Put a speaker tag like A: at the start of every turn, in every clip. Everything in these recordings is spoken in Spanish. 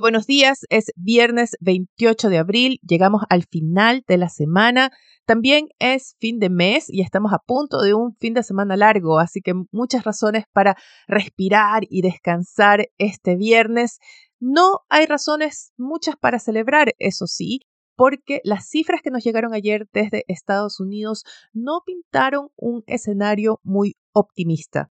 A: Buenos días, es viernes 28 de abril, llegamos al final de la semana, también es fin de mes y estamos a punto de un fin de semana largo, así que muchas razones para respirar y descansar este viernes. No hay razones muchas para celebrar, eso sí, porque las cifras que nos llegaron ayer desde Estados Unidos no pintaron un escenario muy optimista.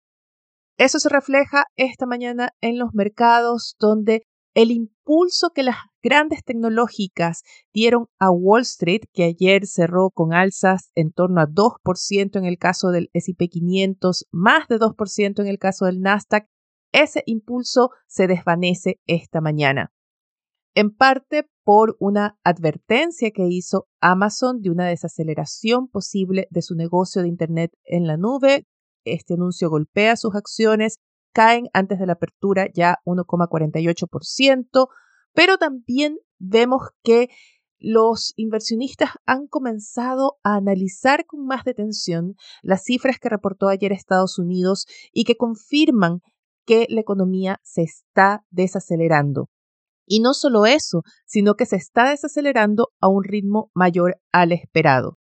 A: Eso se refleja esta mañana en los mercados donde el impulso que las grandes tecnológicas dieron a Wall Street, que ayer cerró con alzas en torno a 2% en el caso del SP 500, más de 2% en el caso del Nasdaq, ese impulso se desvanece esta mañana. En parte por una advertencia que hizo Amazon de una desaceleración posible de su negocio de Internet en la nube. Este anuncio golpea sus acciones caen antes de la apertura ya 1,48%, pero también vemos que los inversionistas han comenzado a analizar con más detención las cifras que reportó ayer Estados Unidos y que confirman que la economía se está desacelerando. Y no solo eso, sino que se está desacelerando a un ritmo mayor al esperado.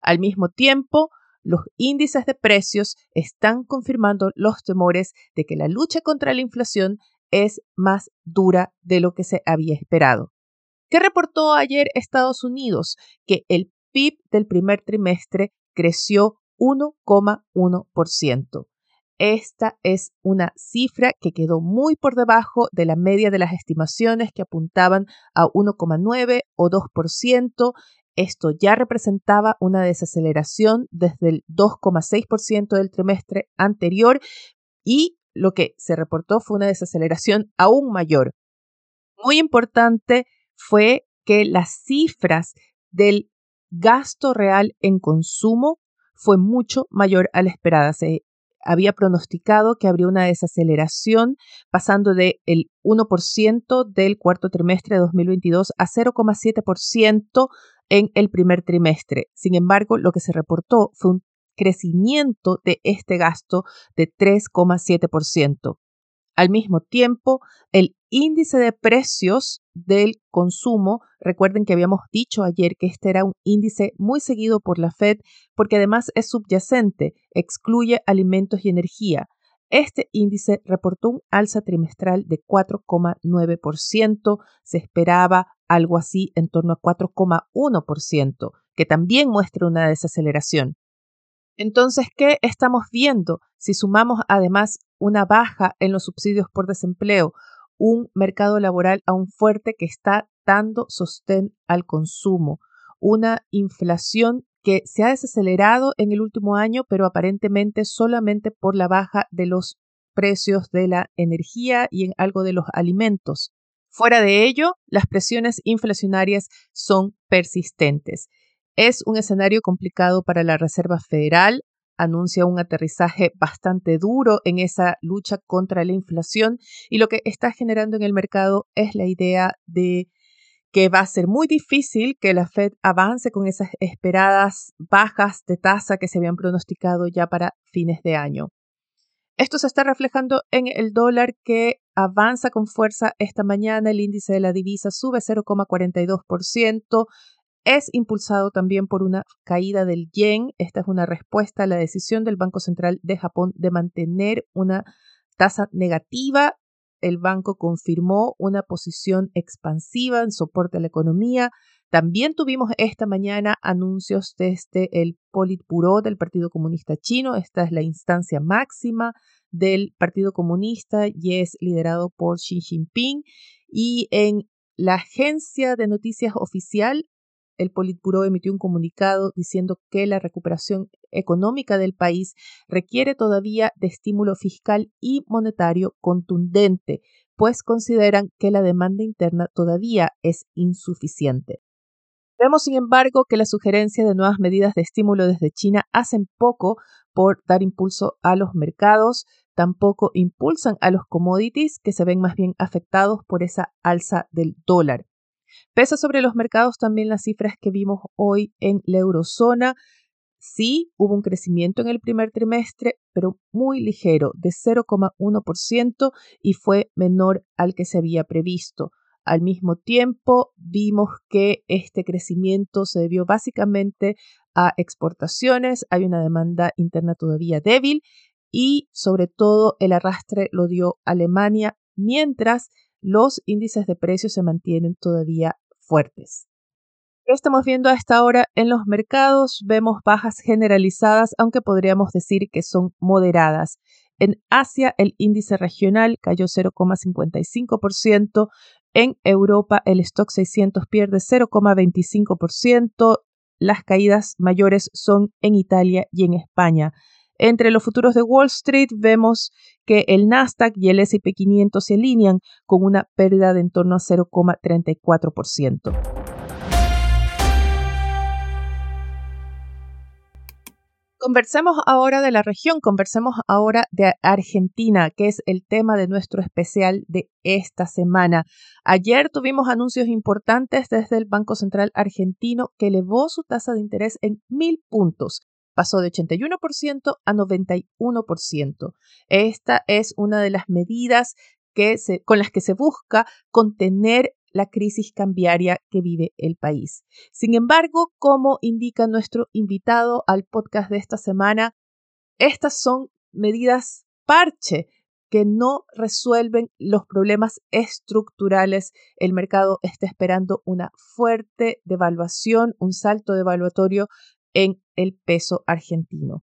A: Al mismo tiempo, los índices de precios están confirmando los temores de que la lucha contra la inflación es más dura de lo que se había esperado. ¿Qué reportó ayer Estados Unidos? Que el PIB del primer trimestre creció 1,1%. Esta es una cifra que quedó muy por debajo de la media de las estimaciones que apuntaban a 1,9 o 2%. Esto ya representaba una desaceleración desde el 2,6% del trimestre anterior y lo que se reportó fue una desaceleración aún mayor. Muy importante fue que las cifras del gasto real en consumo fue mucho mayor a la esperada. Se había pronosticado que habría una desaceleración pasando del 1% del cuarto trimestre de 2022 a 0,7% en el primer trimestre. Sin embargo, lo que se reportó fue un crecimiento de este gasto de 3,7%. Al mismo tiempo, el índice de precios del consumo, recuerden que habíamos dicho ayer que este era un índice muy seguido por la Fed porque además es subyacente, excluye alimentos y energía. Este índice reportó un alza trimestral de 4,9%, se esperaba algo así en torno a 4,1%, que también muestra una desaceleración. Entonces, ¿qué estamos viendo? Si sumamos además una baja en los subsidios por desempleo, un mercado laboral aún fuerte que está dando sostén al consumo, una inflación que se ha desacelerado en el último año, pero aparentemente solamente por la baja de los precios de la energía y en algo de los alimentos. Fuera de ello, las presiones inflacionarias son persistentes. Es un escenario complicado para la Reserva Federal, anuncia un aterrizaje bastante duro en esa lucha contra la inflación y lo que está generando en el mercado es la idea de que va a ser muy difícil que la Fed avance con esas esperadas bajas de tasa que se habían pronosticado ya para fines de año. Esto se está reflejando en el dólar que avanza con fuerza esta mañana. El índice de la divisa sube 0,42%. Es impulsado también por una caída del yen. Esta es una respuesta a la decisión del Banco Central de Japón de mantener una tasa negativa. El banco confirmó una posición expansiva en soporte a la economía. También tuvimos esta mañana anuncios desde el Politburo del Partido Comunista Chino. Esta es la instancia máxima del Partido Comunista y es liderado por Xi Jinping. Y en la agencia de noticias oficial, el Politburo emitió un comunicado diciendo que la recuperación económica del país requiere todavía de estímulo fiscal y monetario contundente pues consideran que la demanda interna todavía es insuficiente. Vemos, sin embargo, que la sugerencia de nuevas medidas de estímulo desde China hacen poco por dar impulso a los mercados, tampoco impulsan a los commodities que se ven más bien afectados por esa alza del dólar. Pesa sobre los mercados también las cifras que vimos hoy en la eurozona. Sí, hubo un crecimiento en el primer trimestre, pero muy ligero, de 0,1% y fue menor al que se había previsto. Al mismo tiempo, vimos que este crecimiento se debió básicamente a exportaciones, hay una demanda interna todavía débil y sobre todo el arrastre lo dio Alemania, mientras los índices de precios se mantienen todavía fuertes. ¿Qué estamos viendo a esta hora en los mercados? Vemos bajas generalizadas, aunque podríamos decir que son moderadas. En Asia, el índice regional cayó 0,55%. En Europa, el stock 600 pierde 0,25%. Las caídas mayores son en Italia y en España. Entre los futuros de Wall Street vemos que el Nasdaq y el SP 500 se alinean con una pérdida de en torno a 0,34%. Conversemos ahora de la región, conversemos ahora de Argentina, que es el tema de nuestro especial de esta semana. Ayer tuvimos anuncios importantes desde el Banco Central argentino que elevó su tasa de interés en mil puntos. Pasó de 81% a 91%. Esta es una de las medidas que con las que se busca contener la crisis cambiaria que vive el país. Sin embargo, como indica nuestro invitado al podcast de esta semana, estas son medidas parche que no resuelven los problemas estructurales. El mercado está esperando una fuerte devaluación, un salto devaluatorio en el peso argentino.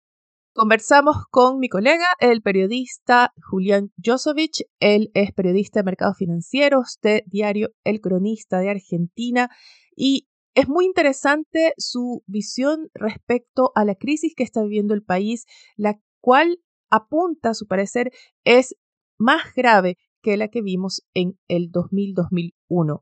A: Conversamos con mi colega, el periodista Julián Josovich. Él es periodista de mercados financieros de diario El Cronista de Argentina y es muy interesante su visión respecto a la crisis que está viviendo el país, la cual apunta, a su parecer, es más grave que la que vimos en el 2000-2001.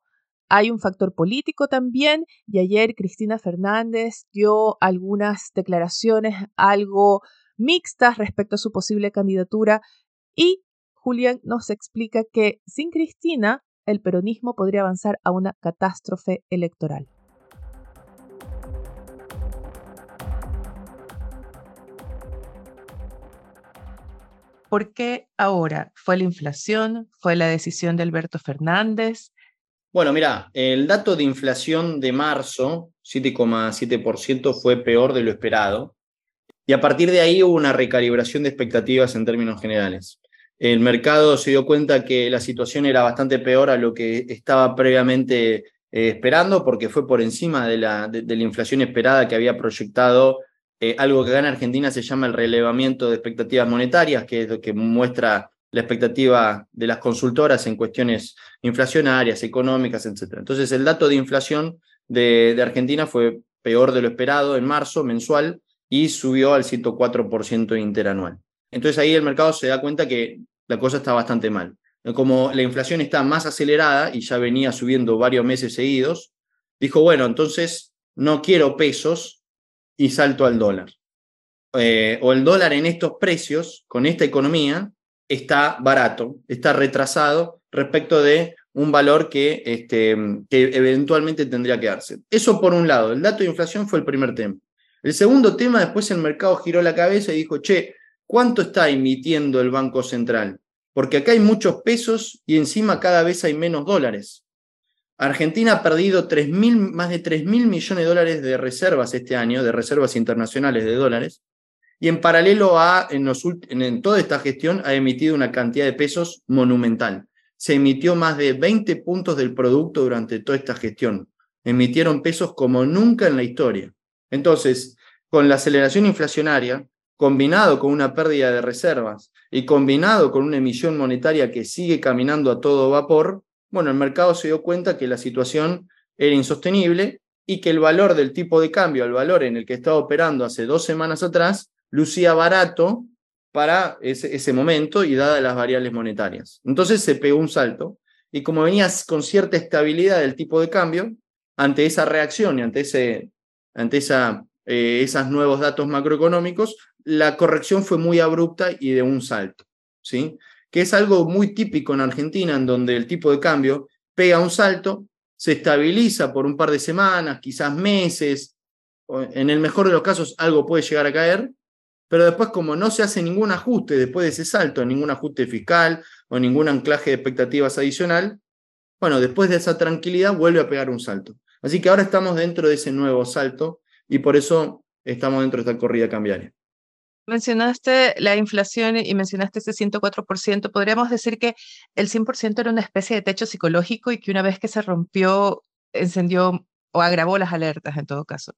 A: Hay un factor político también y ayer Cristina Fernández dio algunas declaraciones algo mixtas respecto a su posible candidatura y Julián nos explica que sin Cristina el peronismo podría avanzar a una catástrofe electoral. ¿Por qué ahora? ¿Fue la inflación? ¿Fue la decisión de Alberto Fernández?
B: Bueno, mira, el dato de inflación de marzo, 7,7%, fue peor de lo esperado. Y a partir de ahí hubo una recalibración de expectativas en términos generales. El mercado se dio cuenta que la situación era bastante peor a lo que estaba previamente eh, esperando, porque fue por encima de la, inflación esperada que había proyectado eh, algo que acá en Argentina se llama el relevamiento de expectativas monetarias, que es lo que muestra la expectativa de las consultoras en cuestiones inflacionarias, económicas, etc. Entonces, el dato de inflación de Argentina fue peor de lo esperado en marzo, mensual, y subió al 104% interanual. Entonces ahí el mercado se da cuenta que la cosa está bastante mal. Como la inflación está más acelerada y ya venía subiendo varios meses seguidos, dijo, bueno, entonces no quiero pesos y salto al dólar. Eh, o el dólar en estos precios, con esta economía, está barato, está retrasado respecto de un valor que, este, que eventualmente tendría que darse. Eso por un lado, el dato de inflación fue el primer tema. El segundo tema, después el mercado giró la cabeza y dijo, che, ¿cuánto está emitiendo el Banco Central? Porque acá hay muchos pesos y encima cada vez hay menos dólares. Argentina ha perdido más de 3 mil millones de dólares de reservas este año, de reservas internacionales de dólares, y en paralelo a, en, en toda esta gestión, ha emitido una cantidad de pesos monumental. Se emitió más de 20 puntos del producto durante toda esta gestión. Emitieron pesos como nunca en la historia. Entonces, con la aceleración inflacionaria, combinado con una pérdida de reservas y combinado con una emisión monetaria que sigue caminando a todo vapor, bueno, el mercado se dio cuenta que la situación era insostenible y que el valor del tipo de cambio, el valor en el que estaba operando hace dos semanas atrás, lucía barato para ese, ese momento y dadas las variables monetarias. Entonces se pegó un salto y como venías con cierta estabilidad del tipo de cambio, ante esa reacción y ante, ese, ante esa, eh, esos nuevos datos macroeconómicos, la corrección fue muy abrupta y de un salto, ¿sí? que es algo muy típico en Argentina, en donde el tipo de cambio pega un salto, se estabiliza por un par de semanas, quizás meses, en el mejor de los casos algo puede llegar a caer, pero después como no se hace ningún ajuste después de ese salto, ningún ajuste fiscal o ningún anclaje de expectativas adicional, bueno, después de esa tranquilidad vuelve a pegar un salto. Así que ahora estamos dentro de ese nuevo salto y por eso estamos dentro de esta corrida cambiaria.
A: Mencionaste la inflación y mencionaste ese 104%. Podríamos decir que el 100% era una especie de techo psicológico y que una vez que se rompió, encendió o agravó las alertas en todo caso.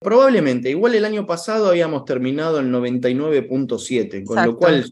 B: Probablemente. Igual el año pasado habíamos terminado en 99.7, con lo cual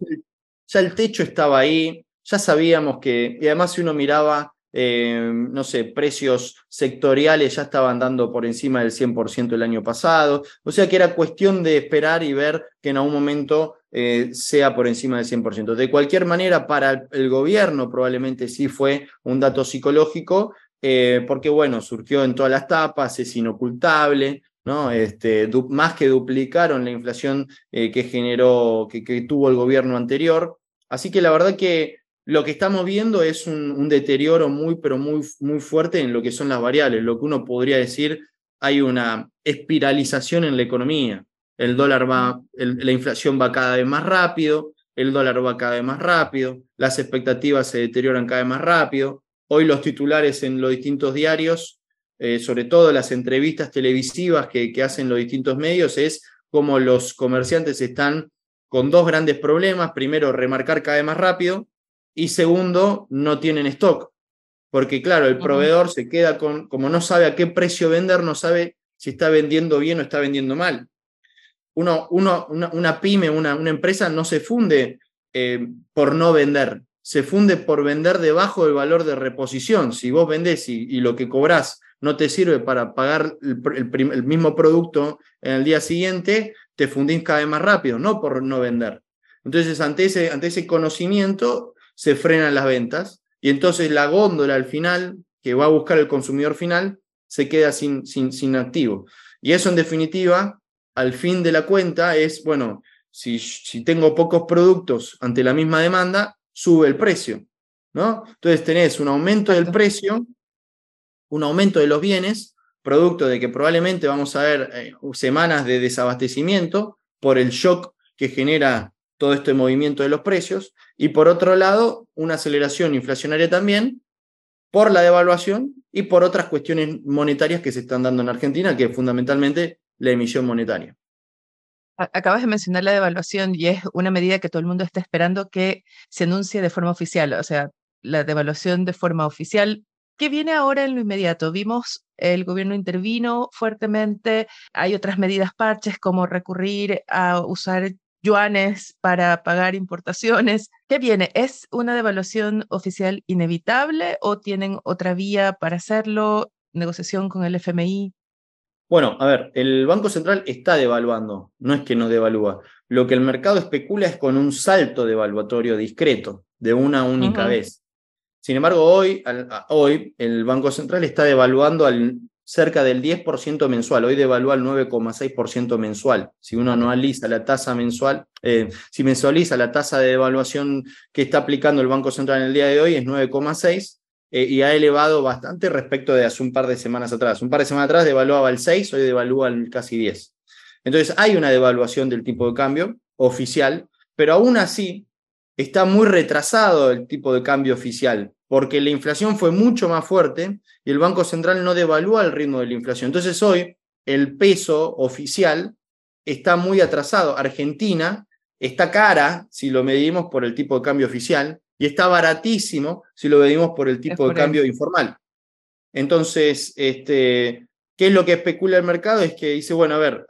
B: ya el techo estaba ahí, ya sabíamos que, y además si uno miraba, eh, no sé, precios sectoriales ya estaban dando por encima del 100% el año pasado, o sea que era cuestión de esperar y ver que en algún momento eh, sea por encima del 100%. De cualquier manera, para el gobierno probablemente sí fue un dato psicológico, eh, porque bueno, surgió en todas las tapas, es inocultable, ¿no? Este, más que duplicaron la inflación que generó, que, tuvo el gobierno anterior. Así que la verdad que lo que estamos viendo es un, deterioro muy, pero muy, muy fuerte en lo que son las variables. Lo que uno podría decir, hay una espiralización en la economía. El dólar va, la inflación va cada vez más rápido, el dólar va cada vez más rápido, las expectativas se deterioran cada vez más rápido. Hoy los titulares en los distintos diarios eh, sobre todo las entrevistas televisivas que, que hacen los distintos medios, es cómo los comerciantes están con dos grandes problemas. Primero, remarcar cada vez más rápido y segundo, no tienen stock. Porque claro, el proveedor se queda con, como no sabe a qué precio vender, no sabe si está vendiendo bien o está vendiendo mal. Uno, uno, una, pyme, una, una, empresa no se funde eh, por no vender, se funde por vender debajo del valor de reposición. Si vos vendés y, y lo que cobrás no te sirve para pagar el, mismo producto en el día siguiente, te fundís cada vez más rápido, no por no vender. Entonces, ante ese, ante ese conocimiento, se frenan las ventas y entonces la góndola al final, que va a buscar el consumidor final, se queda sin, sin, sin activo. Y eso, en definitiva, al fin de la cuenta, es, bueno, si, si tengo pocos productos ante la misma demanda, sube el precio. ¿no? Entonces tenés un aumento del precio un aumento de los bienes, producto de que probablemente vamos a ver eh, semanas de desabastecimiento por el shock que genera todo este movimiento de los precios, y por otro lado, una aceleración inflacionaria también por la devaluación y por otras cuestiones monetarias que se están dando en Argentina, que es fundamentalmente la emisión monetaria.
A: Acabas de mencionar la devaluación y es una medida que todo el mundo está esperando que se anuncie de forma oficial, o sea, la devaluación de forma oficial ¿Qué viene ahora en lo inmediato? Vimos el gobierno intervino fuertemente, hay otras medidas parches como recurrir a usar yuanes para pagar importaciones. ¿Qué viene? ¿Es una devaluación oficial inevitable o tienen otra vía para hacerlo? ¿Negociación con el FMI?
B: Bueno, a ver, el Banco Central está devaluando, no es que no devalúa. Lo que el mercado especula es con un salto devaluatorio discreto, de una única vez. Sin embargo, hoy, hoy el Banco Central está devaluando al cerca del 10% mensual. Hoy devalúa al 9,6% mensual. Si uno anualiza la tasa mensual, eh, si mensualiza la tasa de devaluación que está aplicando el Banco Central en el día de hoy, es 9,6%. Eh, y ha elevado bastante respecto de hace un par de semanas atrás. Un par de semanas atrás devaluaba el 6, hoy devalúa al casi 10. Entonces hay una devaluación del tipo de cambio oficial, pero aún así está muy retrasado el tipo de cambio oficial, porque la inflación fue mucho más fuerte y el Banco Central no devalúa el ritmo de la inflación. Entonces hoy el peso oficial está muy atrasado. Argentina está cara si lo medimos por el tipo de cambio oficial y está baratísimo si lo medimos por el tipo de cambio informal. Entonces, este, ¿qué es lo que especula el mercado? Es que dice, bueno, a ver,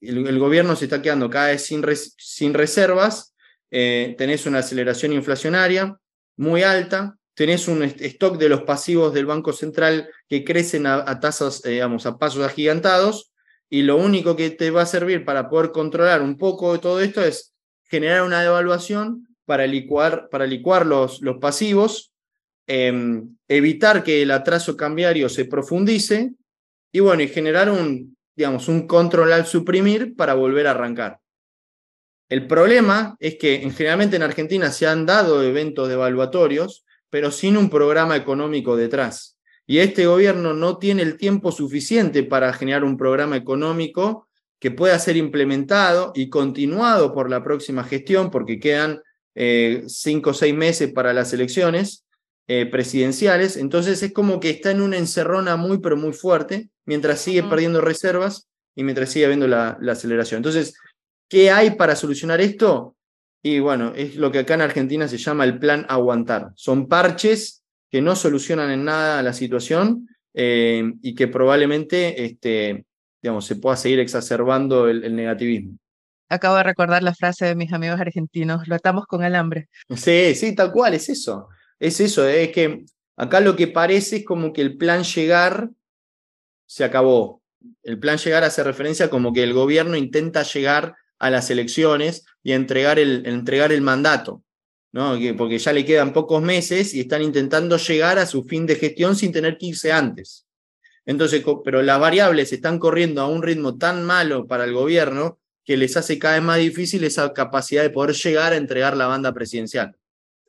B: el, gobierno se está quedando cada vez sin, sin reservas eh, tenés una aceleración inflacionaria muy alta, tenés un stock de los pasivos del Banco Central que crecen a, tasas, eh, digamos, a pasos agigantados, y lo único que te va a servir para poder controlar un poco de todo esto es generar una devaluación para licuar, para licuar los, los pasivos, em, evitar que el atraso cambiario se profundice y bueno, y generar un, digamos, un control al suprimir para volver a arrancar. El problema es que generalmente en Argentina se han dado eventos devaluatorios, pero sin un programa económico detrás. Y este gobierno no tiene el tiempo suficiente para generar un programa económico que pueda ser implementado y continuado por la próxima gestión, porque quedan eh, cinco o seis meses para las elecciones eh, presidenciales. Entonces es como que está en una encerrona muy, pero muy fuerte, mientras sigue perdiendo reservas y mientras sigue habiendo la, la aceleración. Entonces, ¿qué hay para solucionar esto? Y bueno, es lo que acá en Argentina se llama el plan aguantar. Son parches que no solucionan en nada la situación eh, y que probablemente este, digamos, se pueda seguir exacerbando el, negativismo.
A: Acabo de recordar la frase de mis amigos argentinos, lo atamos con alambre.
B: Sí, sí, tal cual, es eso. Es eso, es que acá lo que parece es como que el plan llegar se acabó. El plan llegar hace referencia como que el gobierno intenta llegar a las elecciones y entregar el, entregar el mandato, ¿no? porque ya le quedan pocos meses y están intentando llegar a su fin de gestión sin tener que irse antes. Entonces, pero las variables están corriendo a un ritmo tan malo para el gobierno que les hace cada vez más difícil esa capacidad de poder llegar a entregar la banda presidencial.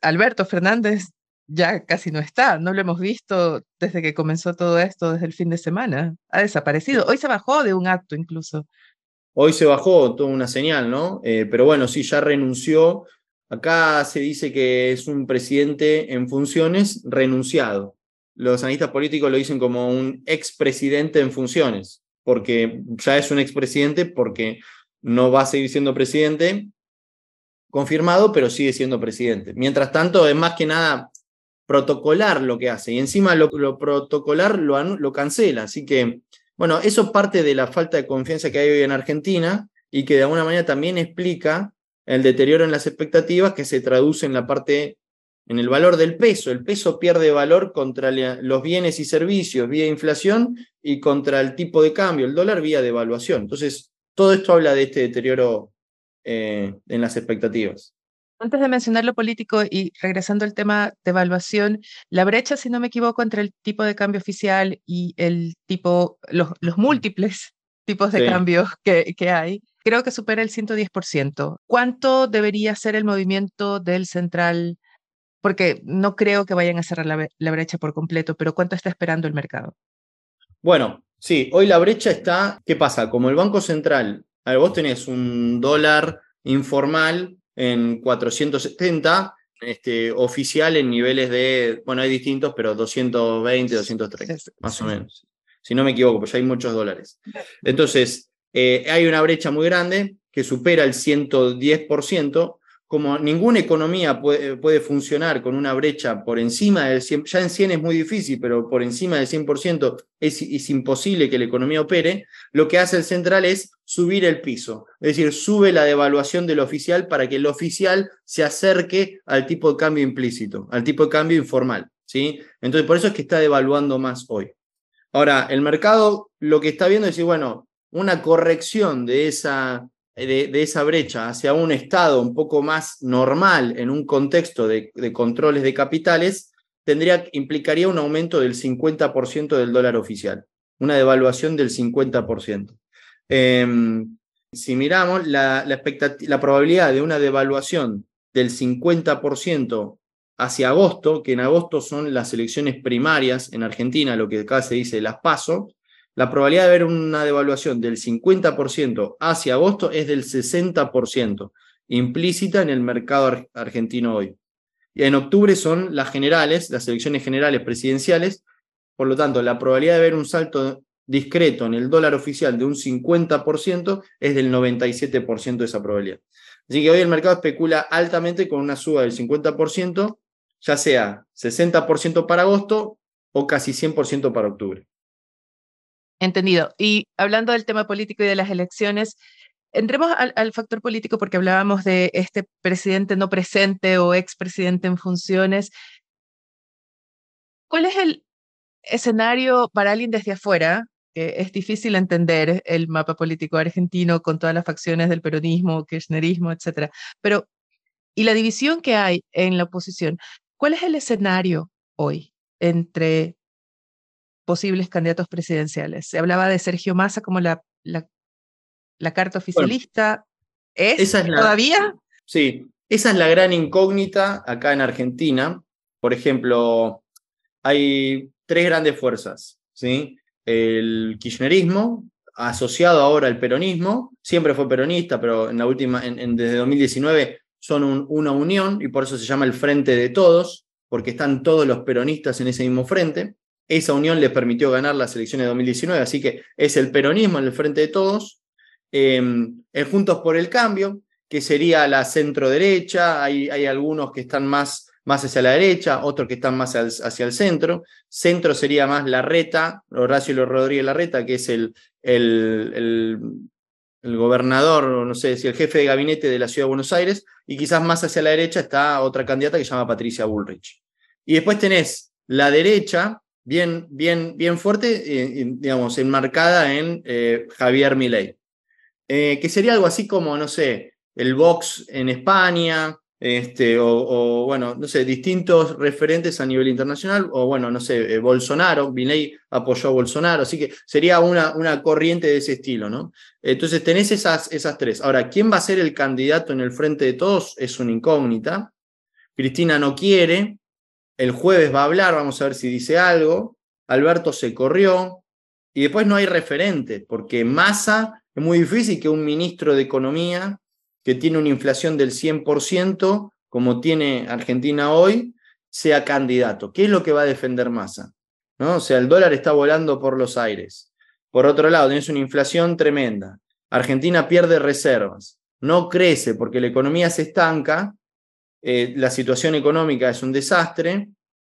A: Alberto Fernández ya casi no está, no lo hemos visto desde que comenzó todo esto, desde el fin de semana. Ha desaparecido. Hoy se bajó de un acto incluso.
B: Hoy se bajó toda una señal, ¿no? Eh, pero bueno, sí, ya renunció. Acá se dice que es un presidente en funciones renunciado los analistas políticos lo dicen como un expresidente en funciones, porque ya es un expresidente porque no va a seguir siendo presidente confirmado, pero sigue siendo presidente. Mientras tanto, es más que nada protocolar lo que hace y encima lo, protocolar lo, lo cancela. Así que, bueno, eso parte de la falta de confianza que hay hoy en Argentina y que de alguna manera también explica el deterioro en las expectativas que se traduce en la parte en el valor del peso. El peso pierde valor contra los bienes y servicios vía inflación y contra el tipo de cambio, el dólar vía devaluación. Entonces, todo esto habla de este deterioro eh, en las expectativas.
A: Antes de mencionar lo político y regresando al tema de evaluación, la brecha, si no me equivoco, entre el tipo de cambio oficial y el tipo, los, los múltiples tipos de cambios que, que hay, creo que supera el 110%. ¿Cuánto debería ser el movimiento del central porque no creo que vayan a cerrar la, brecha por completo, pero ¿cuánto está esperando el mercado?
B: Bueno, sí, hoy la brecha está, ¿qué pasa? Como el Banco Central, a ver, vos tenés un dólar informal en 470, este, oficial en niveles de, bueno, hay distintos, pero 220, 230, más o menos. Si no me equivoco, pues ya hay muchos dólares. Entonces, eh, hay una brecha muy grande que supera el 110%, como ninguna economía puede, puede, funcionar con una brecha por encima del 100%, ya en 100 es muy difícil, pero por encima del 100% es, es, imposible que la economía opere, lo que hace el central es subir el piso, es decir, sube la devaluación del oficial para que el oficial se acerque al tipo de cambio implícito, al tipo de cambio informal. ¿sí? Entonces, por eso es que está devaluando más hoy. Ahora, el mercado lo que está viendo es decir, bueno, una corrección de esa de, esa brecha hacia un estado un poco más normal en un contexto de, controles de capitales, tendría, implicaría un aumento del 50% del dólar oficial, una devaluación del 50%. Em, si miramos la, la probabilidad de una devaluación del 50% hacia agosto, que en agosto son las elecciones primarias en Argentina, lo que acá se dice las PASO, la probabilidad de ver una devaluación del 50% hacia agosto es del 60%, implícita en el mercado argentino hoy. Y en octubre son las generales, las elecciones generales presidenciales, por lo tanto, la probabilidad de ver un salto discreto en el dólar oficial de un 50% es del 97% de esa probabilidad. Así que hoy el mercado especula altamente con una suba del 50%, ya sea 60% para agosto o casi 100% para octubre.
A: Entendido. Y hablando del tema político y de las elecciones, entremos al, factor político porque hablábamos de este presidente no presente o expresidente en funciones. ¿Cuál es el escenario para alguien desde afuera que es difícil entender el mapa político argentino con todas las facciones del peronismo, kirchnerismo, etc. Pero, y la división que hay en la oposición, ¿cuál es el escenario hoy entre posibles candidatos presidenciales? Se hablaba de Sergio Massa como la, la, carta oficialista. ¿Es, esa es todavía?
B: Sí, esa es la gran incógnita acá en Argentina. Por ejemplo, hay tres grandes fuerzas, ¿sí? El kirchnerismo, asociado ahora al peronismo, siempre fue peronista, pero en la última, en, desde 2019 son una unión y por eso se llama el Frente de Todos, porque están todos los peronistas en ese mismo frente. Esa unión les permitió ganar las elecciones de 2019, así que es el peronismo en el Frente de Todos. Em, el Juntos por el Cambio, que sería la centro derecha, hay, hay algunos que están más más hacia la derecha, otros que están más hacia el centro. Centro sería más la reta, Horacio Rodríguez Larreta, que es el, el, el, gobernador, no sé si el jefe de gabinete de la ciudad de Buenos Aires, y quizás más hacia la derecha está otra candidata que se llama Patricia Bullrich. Y después tenés la derecha, bien, bien, bien fuerte, eh, digamos, enmarcada en eh, Javier Milei, eh, que sería algo así como, no sé, el Vox en España, este, o, bueno, no sé, distintos referentes a nivel internacional, o bueno, no sé, Bolsonaro, Biney apoyó a Bolsonaro, así que sería una, una corriente de ese estilo, ¿no? Entonces tenés esas, esas tres. Ahora, ¿quién va a ser el candidato en el frente de todos? Es una incógnita. Cristina no quiere, el jueves va a hablar, vamos a ver si dice algo, Alberto se corrió, y después no hay referente, porque Massa es muy difícil que un ministro de Economía que tiene una inflación del 100%, como tiene Argentina hoy, sea candidato. ¿Qué es lo que va a defender Massa? ¿No? O sea, el dólar está volando por los aires. Por otro lado, tienes una inflación tremenda. Argentina pierde reservas, no crece porque la economía se estanca, eh, la situación económica es un desastre.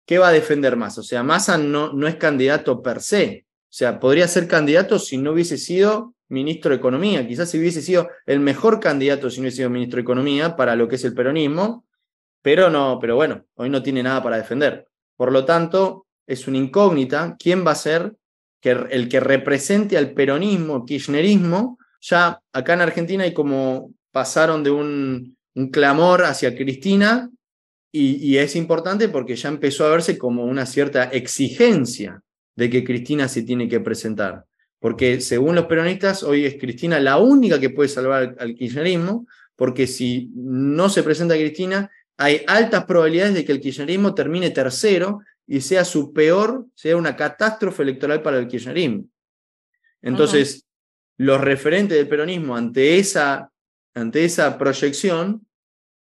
B: ¿Qué va a defender Massa? O sea, Massa no, no es candidato per se. O sea, podría ser candidato si no hubiese sido ministro de Economía. Quizás si hubiese sido el mejor candidato si no hubiese sido ministro de Economía para lo que es el peronismo, pero no, pero bueno, hoy no tiene nada para defender. Por lo tanto, es una incógnita quién va a ser que, el que represente al peronismo, kirchnerismo. Ya acá en Argentina hay como pasaron de un, un clamor hacia Cristina y, y es importante porque ya empezó a verse como una cierta exigencia de que Cristina se tiene que presentar porque según los peronistas, hoy es Cristina la única que puede salvar al, kirchnerismo, porque si no se presenta Cristina, hay altas probabilidades de que el kirchnerismo termine tercero y sea su peor, sea una catástrofe electoral para el kirchnerismo. Entonces, los referentes del peronismo ante esa, ante esa proyección,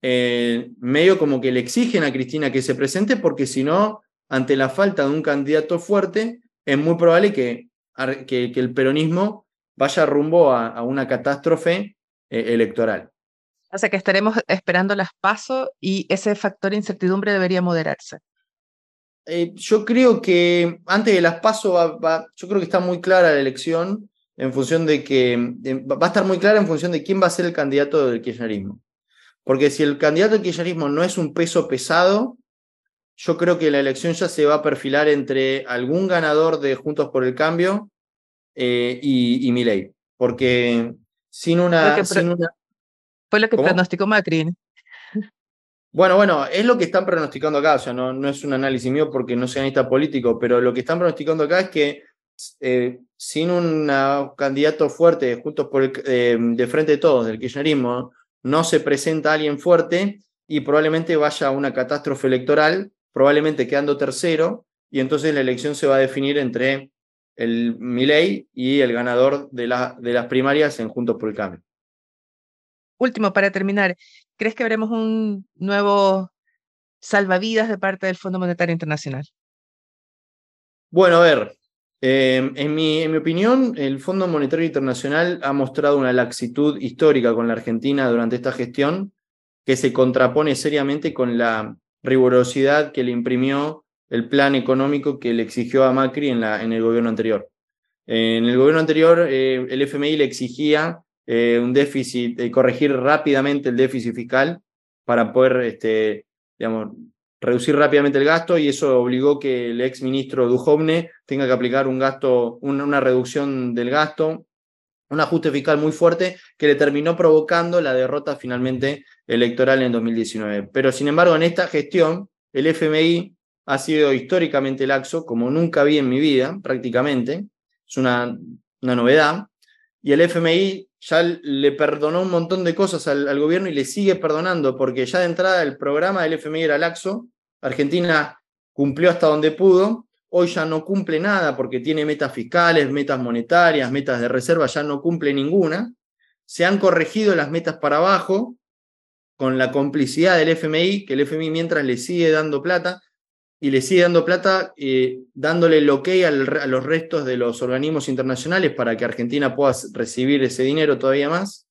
B: eh, medio como que le exigen a Cristina que se presente, porque si no, ante la falta de un candidato fuerte, es muy probable que que, el peronismo vaya rumbo a, una catástrofe eh, electoral.
A: O sea que estaremos esperando las pasos y ese factor de incertidumbre debería moderarse.
B: Eh, yo creo que antes de las pasos, yo creo que está muy clara la elección en función de que va a estar muy clara en función de quién va a ser el candidato del kirchnerismo. Porque si el candidato del kirchnerismo no es un peso pesado, yo creo que la elección ya se va a perfilar entre algún ganador de Juntos por el Cambio eh, y, y Milei. Porque sin una,
A: Fue lo que pronosticó Macri.
B: Bueno, bueno, es lo que están pronosticando acá, o sea, no, no es un análisis mío porque no soy analista político, pero lo que están pronosticando acá es que eh, sin un candidato fuerte, Juntos por el, eh, de frente de todos, del kirchnerismo, no se presenta alguien fuerte y probablemente vaya a una catástrofe electoral probablemente quedando tercero, y entonces la elección se va a definir entre el Milei y el ganador de, la, de las primarias en Juntos por el Cambio.
A: Último, para terminar, ¿crees que veremos un nuevo salvavidas de parte del Fondo Monetario Internacional?
B: Bueno, a ver, em, en, mi, opinión, el Fondo Monetario Internacional ha mostrado una laxitud histórica con la Argentina durante esta gestión que se contrapone seriamente con la rigurosidad que le imprimió el plan económico que le exigió a Macri en el gobierno anterior. En el gobierno anterior, eh, el FMI le exigía eh, un déficit, eh, corregir rápidamente el déficit fiscal para poder, este, digamos, reducir rápidamente el gasto y eso obligó que el ex ministro Duhovne tenga que aplicar un gasto, una, reducción del gasto, un ajuste fiscal muy fuerte que le terminó provocando la derrota finalmente electoral en 2019. Pero sin embargo, en esta gestión, el FMI ha sido históricamente laxo, como nunca vi en mi vida, prácticamente. Es una, una novedad. Y el FMI ya le perdonó un montón de cosas al, gobierno y le sigue perdonando, porque ya de entrada el programa del FMI era laxo, Argentina cumplió hasta donde pudo, hoy ya no cumple nada porque tiene metas fiscales, metas monetarias, metas de reserva, ya no cumple ninguna. Se han corregido las metas para abajo con la complicidad del FMI, que el FMI mientras le sigue dando plata, y le sigue dando plata, eh, dándole el ok a los restos de los organismos internacionales para que Argentina pueda recibir ese dinero todavía más,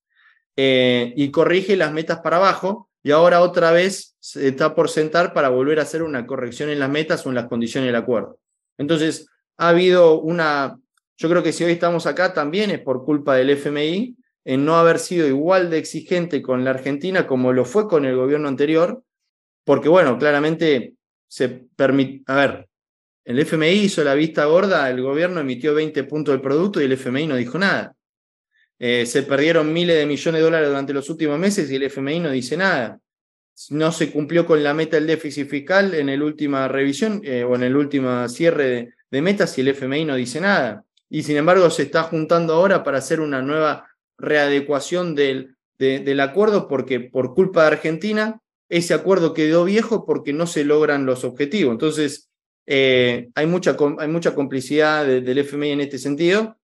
B: eh, y corrige las metas para abajo, y ahora otra vez se está por sentar para volver a hacer una corrección en las metas o en las condiciones del acuerdo. Entonces, ha habido una, yo creo que si hoy estamos acá también es por culpa del FMI en no haber sido igual de exigente con la Argentina como lo fue con el gobierno anterior, porque bueno, claramente se permite, a ver, el FMI hizo la vista gorda, el gobierno emitió 20 puntos del producto y el FMI no dijo nada. Eh, se perdieron miles de millones de dólares durante los últimos meses y el FMI no dice nada. No se cumplió con la meta del déficit fiscal en la última revisión eh, o en el último cierre de, metas y el FMI no dice nada. Y sin embargo se está juntando ahora para hacer una nueva readecuación del, del acuerdo porque por culpa de Argentina ese acuerdo quedó viejo porque no se logran los objetivos. Entonces, eh, hay, mucha, hay mucha complicidad del FMI en este sentido.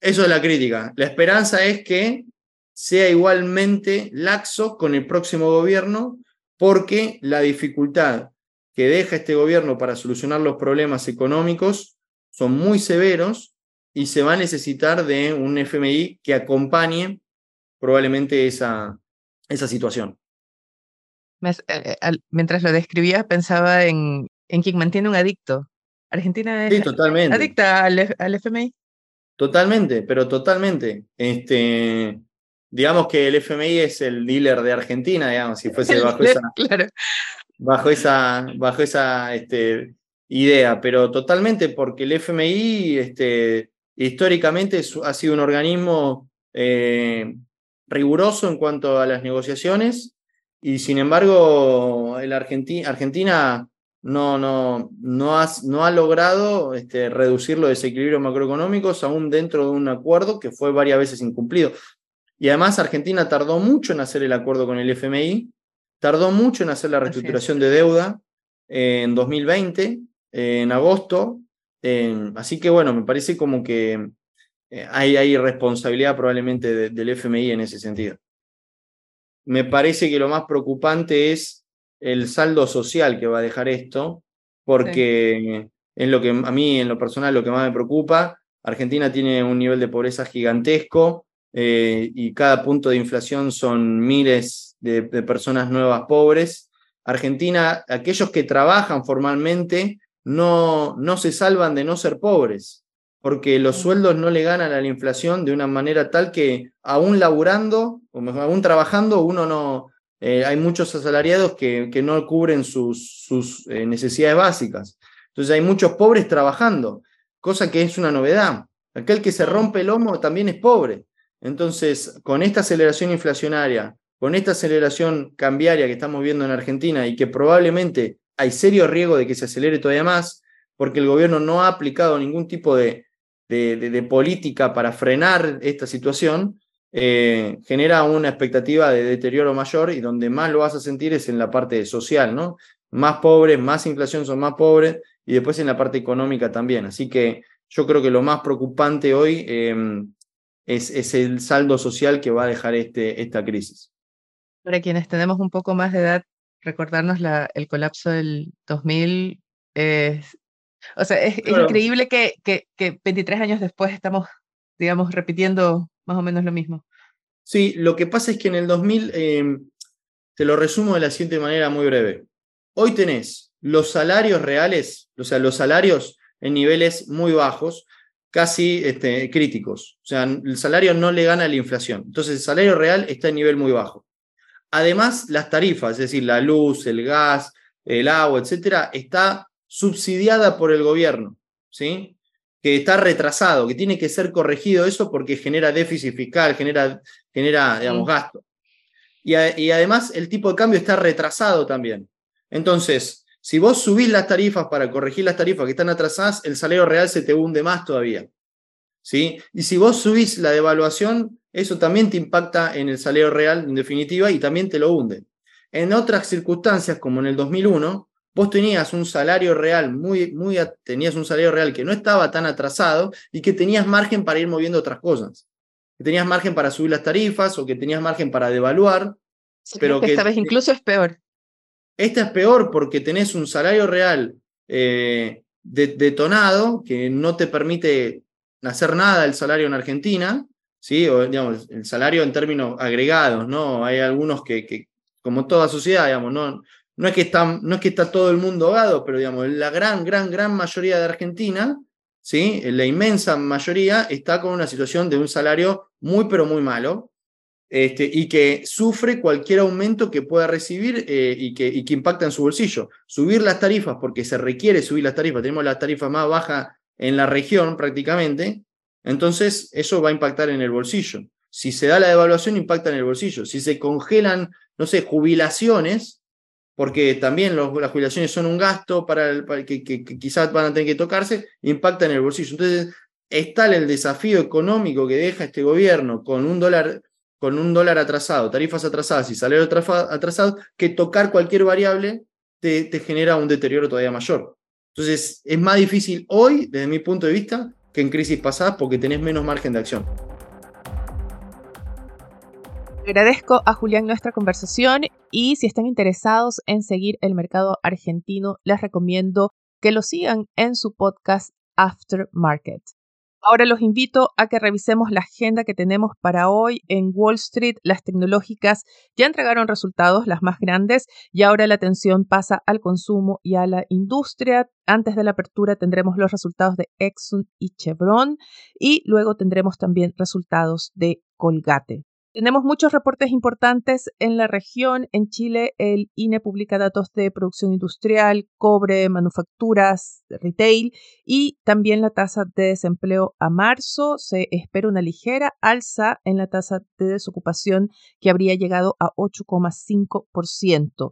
B: Eso es la crítica. La esperanza es que sea igualmente laxo con el próximo gobierno porque la dificultad que deja este gobierno para solucionar los problemas económicos son muy severos y se va a necesitar de un FMI que acompañe probablemente esa, esa situación.
A: Eh, mientras lo describía, pensaba en, en quien mantiene un adicto. Argentina es
B: totalmente.
A: adicta al, al, FMI.
B: Totalmente, pero totalmente. Este, digamos que el FMI es el dealer de Argentina, digamos, si fuese bajo esa, bajo esa, bajo esa este, idea, pero totalmente porque el FMI este, históricamente ha sido un organismo eh, riguroso en cuanto a las negociaciones y sin embargo, el Argentina no, no, no, ha, no ha logrado este, reducir los desequilibrios macroeconómicos aún dentro de un acuerdo que fue varias veces incumplido. Y además Argentina tardó mucho en hacer el acuerdo con el FMI, tardó mucho en hacer la reestructuración de deuda en 2020, en agosto. así que bueno, me parece como que eh, hay, hay responsabilidad probablemente del FMI en ese sentido me parece que lo más preocupante es el saldo social que va a dejar esto, porque es lo que a mí en lo personal lo que más me preocupa. Argentina tiene un nivel de pobreza gigantesco eh, y cada punto de inflación son miles de, personas nuevas pobres. Argentina, aquellos que trabajan formalmente no, no se salvan de no ser pobres porque los sueldos no le ganan a la inflación de una manera tal que aún laburando, o aún trabajando, uno no, eh, hay muchos asalariados que, que no cubren sus, sus eh, necesidades básicas. Entonces hay muchos pobres trabajando, cosa que es una novedad. Aquel que se rompe el lomo también es pobre. Entonces, con esta aceleración inflacionaria, con esta aceleración cambiaria que estamos viendo en Argentina y que probablemente hay serio riesgo de que se acelere todavía más, porque el gobierno no ha aplicado ningún tipo de, de, política para frenar esta situación, eh, genera una expectativa de deterioro mayor y donde más lo vas a sentir es en la parte social, ¿no? Más pobres, más inflación son más pobres y después en la parte económica también. Así que yo creo que lo más preocupante hoy em, es, es, el saldo social que va a dejar este, esta crisis.
A: Para quienes tenemos un poco más de edad, recordarnos la, el colapso del 2000 es o sea, es, increíble que, que, que, 23 años después estamos, digamos, repitiendo más o menos lo mismo.
B: Sí, lo que pasa es que en el 2000, em, te lo resumo de la siguiente manera muy breve. Hoy tenés los salarios reales, o sea, los salarios en niveles muy bajos, casi este, críticos. O sea, el salario no le gana a la inflación. Entonces, el salario real está en nivel muy bajo. Además, las tarifas, es decir, la luz, el gas, el agua, etcétera, está subsidiada por el gobierno, ¿sí? Que está retrasado, que tiene que ser corregido eso porque genera déficit fiscal, genera, genera digamos, gasto. Y, y, además el tipo de cambio está retrasado también. Entonces, si vos subís las tarifas para corregir las tarifas que están atrasadas, el salario real se te hunde más todavía. ¿sí? Y si vos subís la devaluación, eso también te impacta en el salario real en definitiva y también te lo hunde. En otras circunstancias, como en el 2001, vos tenías un salario real muy, muy, tenías un salario real que no estaba tan atrasado y que tenías margen para ir moviendo otras cosas. Que tenías margen para subir las tarifas o que tenías margen para devaluar. pero que
A: esta vez incluso es peor.
B: Esta es peor porque tenés un salario real eh, detonado que no te permite hacer nada el salario en Argentina, ¿sí? O, digamos, el salario en términos agregados, ¿no? Hay algunos que, que como toda sociedad, digamos, no, no es, que está, no es que está todo el mundo ahogado, pero digamos, la gran, gran, gran mayoría de Argentina, ¿sí? la inmensa mayoría, está con una situación de un salario muy, pero muy malo, este, y que sufre cualquier aumento que pueda recibir eh, y, que, y que impacta en su bolsillo. Subir las tarifas, porque se requiere subir las tarifas, tenemos la tarifa más baja en la región prácticamente, entonces eso va a impactar en el bolsillo. Si se da la devaluación, impacta en el bolsillo. Si se congelan, no sé, jubilaciones, porque también las jubilaciones son un gasto para, el, que, quizás van a tener que tocarse, impacta en el bolsillo. Entonces, es tal el desafío económico que deja este gobierno con un dólar, con un dólar atrasado, tarifas atrasadas y salario atrasado, que tocar cualquier variable te, te genera un deterioro todavía mayor. Entonces, es más difícil hoy, desde mi punto de vista, que en crisis pasadas porque tenés menos margen de acción.
A: Agradezco a Julián nuestra conversación y si están interesados en seguir el mercado argentino, les recomiendo que lo sigan en su podcast Aftermarket. Ahora los invito a que revisemos la agenda que tenemos para hoy en Wall Street. Las tecnológicas ya entregaron resultados, las más grandes, y ahora la atención pasa al consumo y a la industria. Antes de la apertura tendremos los resultados de Exxon y Chevron y luego tendremos también resultados de Colgate. Tenemos muchos reportes importantes en la región. En Chile, el INE publica datos de producción industrial, cobre, manufacturas, retail y también la tasa de desempleo a marzo. Se espera una ligera alza en la tasa de desocupación que habría llegado a 8,5%.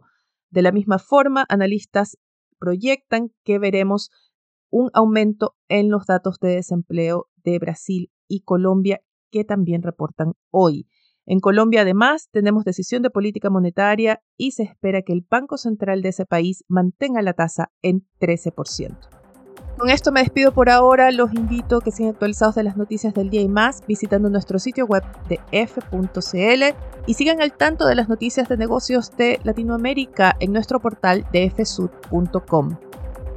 A: De la misma forma, analistas proyectan que veremos un aumento en los datos de desempleo de Brasil y Colombia que también reportan hoy. En Colombia, además, tenemos decisión de política monetaria y se espera que el Banco Central de ese país mantenga la tasa en 13%. Con esto me despido por ahora. Los invito a que sigan actualizados de las noticias del día y más visitando nuestro sitio web de f.cl y sigan al tanto de las noticias de negocios de Latinoamérica en nuestro portal de fsud.com.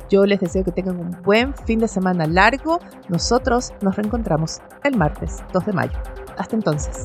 A: Yo les deseo que tengan un buen fin de semana largo. Nosotros nos reencontramos el martes 2 de mayo. Hasta entonces.